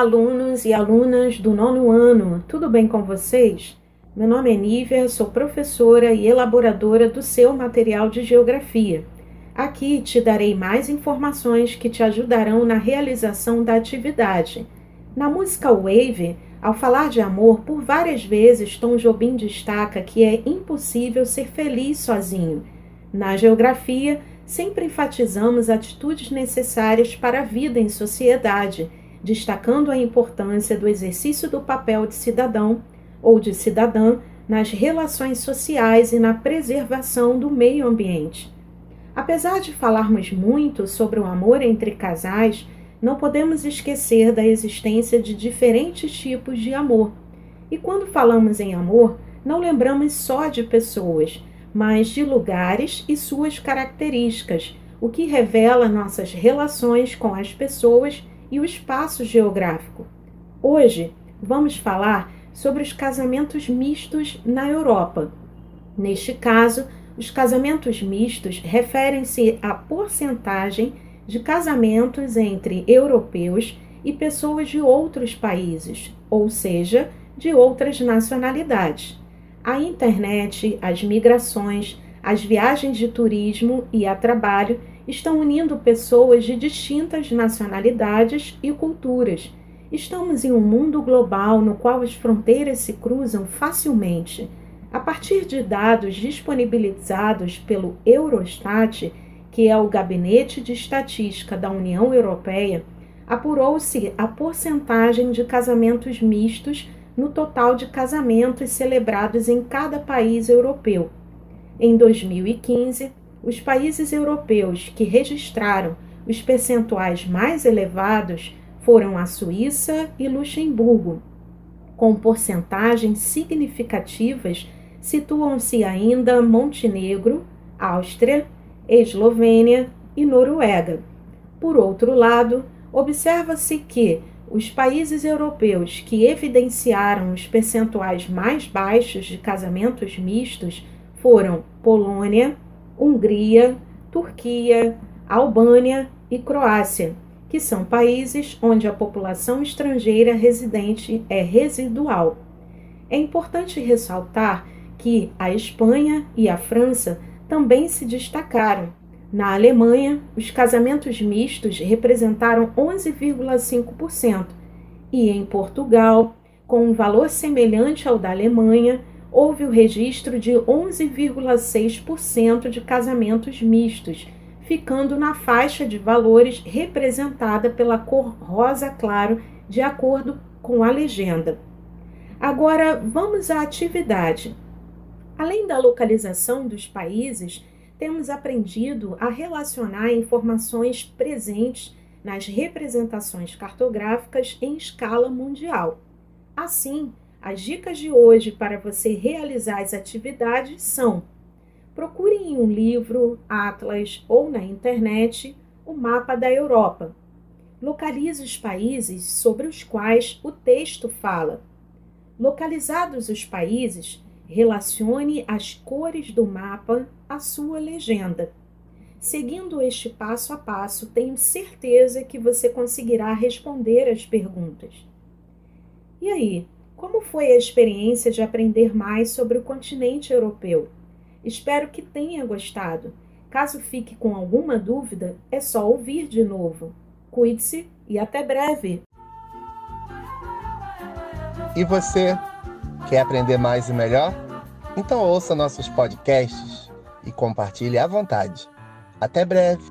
Olá, alunos e alunas do nono ano, tudo bem com vocês? Meu nome é Nívia, sou professora e elaboradora do seu material de geografia. Aqui te darei mais informações que te ajudarão na realização da atividade. Na música Wave, ao falar de amor, por várias vezes Tom Jobim destaca que é impossível ser feliz sozinho. Na geografia, sempre enfatizamos atitudes necessárias para a vida em sociedade, destacando a importância do exercício do papel de cidadão ou de cidadã nas relações sociais e na preservação do meio ambiente. Apesar de falarmos muito sobre o amor entre casais, não podemos esquecer da existência de diferentes tipos de amor. E quando falamos em amor, não lembramos só de pessoas, mas de lugares e suas características, o que revela nossas relações com as pessoas e o espaço geográfico. Hoje vamos falar sobre os casamentos mistos na Europa. Neste caso, os casamentos mistos referem-se à porcentagem de casamentos entre europeus e pessoas de outros países, ou seja, de outras nacionalidades. A internet, as migrações, as viagens de turismo e a trabalho estão unindo pessoas de distintas nacionalidades e culturas. Estamos em um mundo global no qual as fronteiras se cruzam facilmente. A partir de dados disponibilizados pelo Eurostat, que é o Gabinete de Estatística da União Europeia, apurou-se a porcentagem de casamentos mistos no total de casamentos celebrados em cada país europeu. Em 2015, os países europeus que registraram os percentuais mais elevados foram a Suíça e Luxemburgo. Com porcentagens significativas, situam-se ainda Montenegro, Áustria Eslovênia e Noruega. Por outro lado, observa-se que os países europeus que evidenciaram os percentuais mais baixos de casamentos mistos foram Polônia, Hungria, Turquia, Albânia e Croácia, que são países onde a população estrangeira residente é residual. É importante ressaltar que a Espanha e a França também se destacaram. Na Alemanha, os casamentos mistos representaram 11,5%, e em Portugal, com um valor semelhante ao da Alemanha, houve o registro de 11,6% de casamentos mistos, ficando na faixa de valores representada pela cor rosa claro, de acordo com a legenda. Agora vamos à atividade. Além da localização dos países, temos aprendido a relacionar informações presentes nas representações cartográficas em escala mundial. Assim, as dicas de hoje para você realizar as atividades são: procure em um livro, atlas ou na internet o mapa da Europa. Localize os países sobre os quais o texto fala. Localizados os países, Relacione as cores do mapa à sua legenda. Seguindo este passo a passo, tenho certeza que você conseguirá responder as perguntas. E aí, como foi a experiência de aprender mais sobre o continente europeu? Espero que tenha gostado. Caso fique com alguma dúvida, é só ouvir de novo. Cuide-se e até breve! E você? Quer aprender mais e melhor? Então ouça nossos podcasts e compartilhe à vontade. Até breve!